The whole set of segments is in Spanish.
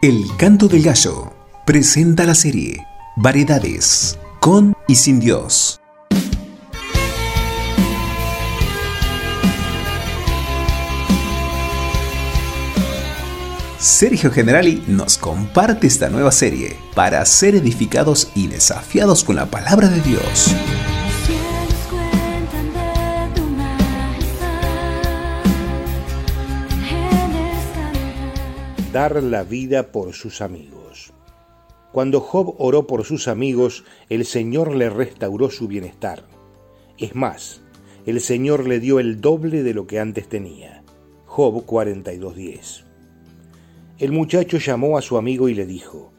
El Canto del Gallo presenta la serie Variedades con y sin Dios. Sergio Generali nos comparte esta nueva serie para ser edificados y desafiados con la palabra de Dios. Dar la vida por sus amigos. Cuando Job oró por sus amigos, el Señor le restauró su bienestar. Es más, el Señor le dio el doble de lo que antes tenía. Job 42.10. El muchacho llamó a su amigo y le dijo,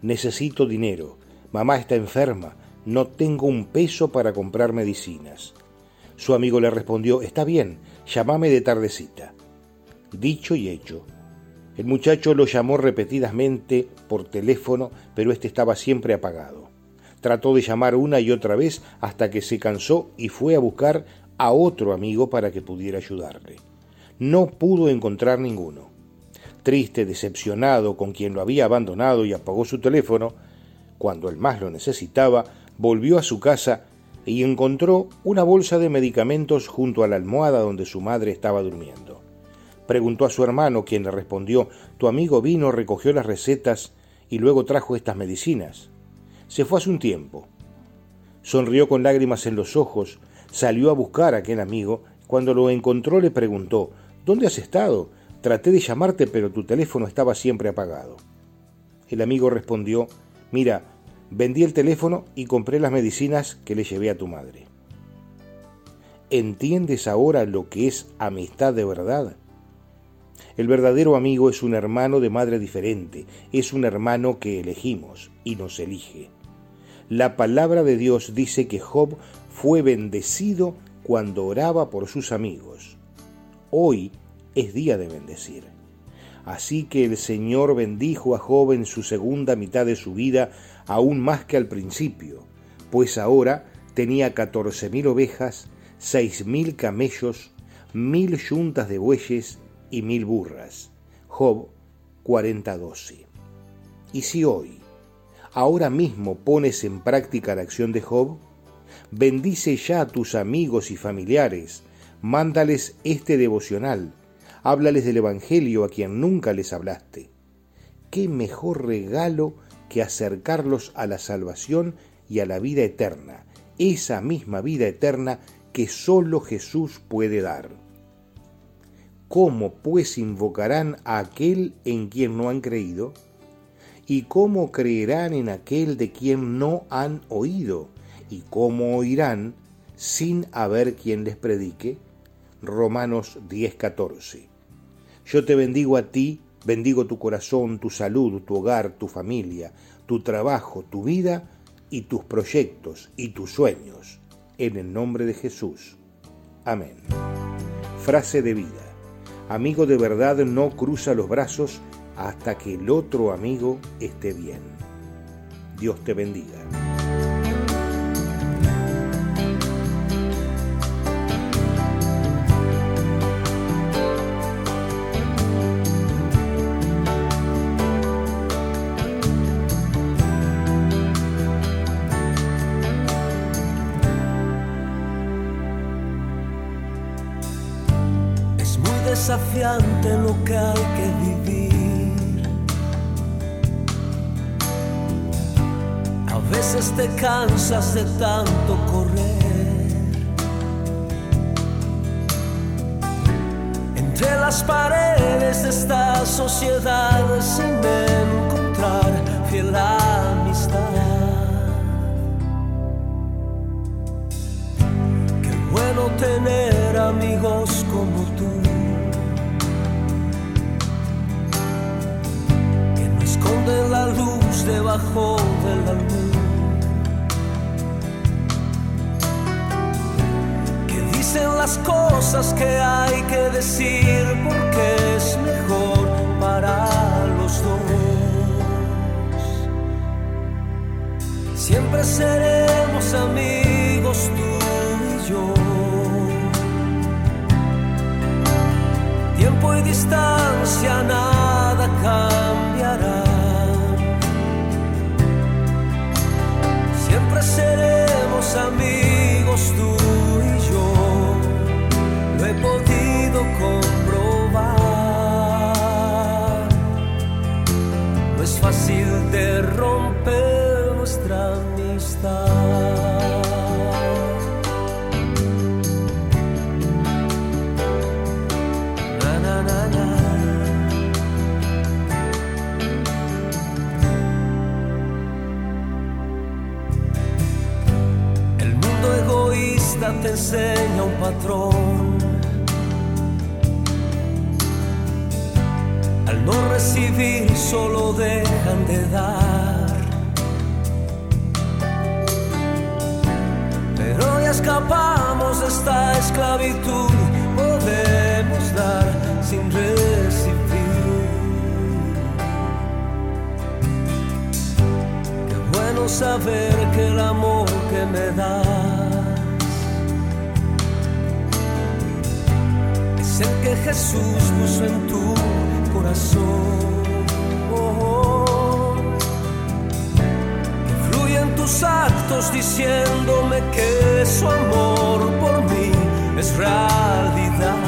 Necesito dinero, mamá está enferma, no tengo un peso para comprar medicinas. Su amigo le respondió, Está bien, llámame de tardecita. Dicho y hecho. El muchacho lo llamó repetidamente por teléfono, pero este estaba siempre apagado. Trató de llamar una y otra vez hasta que se cansó y fue a buscar a otro amigo para que pudiera ayudarle. No pudo encontrar ninguno triste, decepcionado con quien lo había abandonado y apagó su teléfono, cuando el más lo necesitaba, volvió a su casa y encontró una bolsa de medicamentos junto a la almohada donde su madre estaba durmiendo. Preguntó a su hermano, quien le respondió, Tu amigo vino, recogió las recetas y luego trajo estas medicinas. Se fue hace un tiempo. Sonrió con lágrimas en los ojos, salió a buscar a aquel amigo. Cuando lo encontró le preguntó, ¿Dónde has estado? Traté de llamarte, pero tu teléfono estaba siempre apagado. El amigo respondió, mira, vendí el teléfono y compré las medicinas que le llevé a tu madre. ¿Entiendes ahora lo que es amistad de verdad? El verdadero amigo es un hermano de madre diferente, es un hermano que elegimos y nos elige. La palabra de Dios dice que Job fue bendecido cuando oraba por sus amigos. Hoy es día de bendecir. Así que el Señor bendijo a Job en su segunda mitad de su vida aún más que al principio, pues ahora tenía catorce mil ovejas, seis mil camellos, mil yuntas de bueyes y mil burras. Job 40:12. ¿Y si hoy, ahora mismo pones en práctica la acción de Job? Bendice ya a tus amigos y familiares, mándales este devocional, háblales del Evangelio a quien nunca les hablaste. ¿Qué mejor regalo que acercarlos a la salvación y a la vida eterna, esa misma vida eterna que sólo Jesús puede dar? ¿Cómo pues invocarán a aquel en quien no han creído? ¿Y cómo creerán en aquel de quien no han oído? ¿Y cómo oirán sin haber quien les predique? Romanos 10:14. Yo te bendigo a ti, bendigo tu corazón, tu salud, tu hogar, tu familia, tu trabajo, tu vida y tus proyectos y tus sueños. En el nombre de Jesús. Amén. Frase de vida. Amigo de verdad no cruza los brazos hasta que el otro amigo esté bien. Dios te bendiga. Desafiante lo que hay que vivir. A veces te cansas de tanto correr. Entre las paredes de esta sociedad sin encontrar fiel amistad. Qué bueno tener amigos como tú. Debajo de la luz. Que dicen las cosas que hay que decir porque es mejor patrón. Al no recibir solo dejan de dar. Pero ya escapamos de esta esclavitud, podemos dar sin recibir. Qué bueno saber que el amor que me das el que Jesús puso en tu corazón. Que fluyen tus actos diciéndome que su amor por mí es realidad.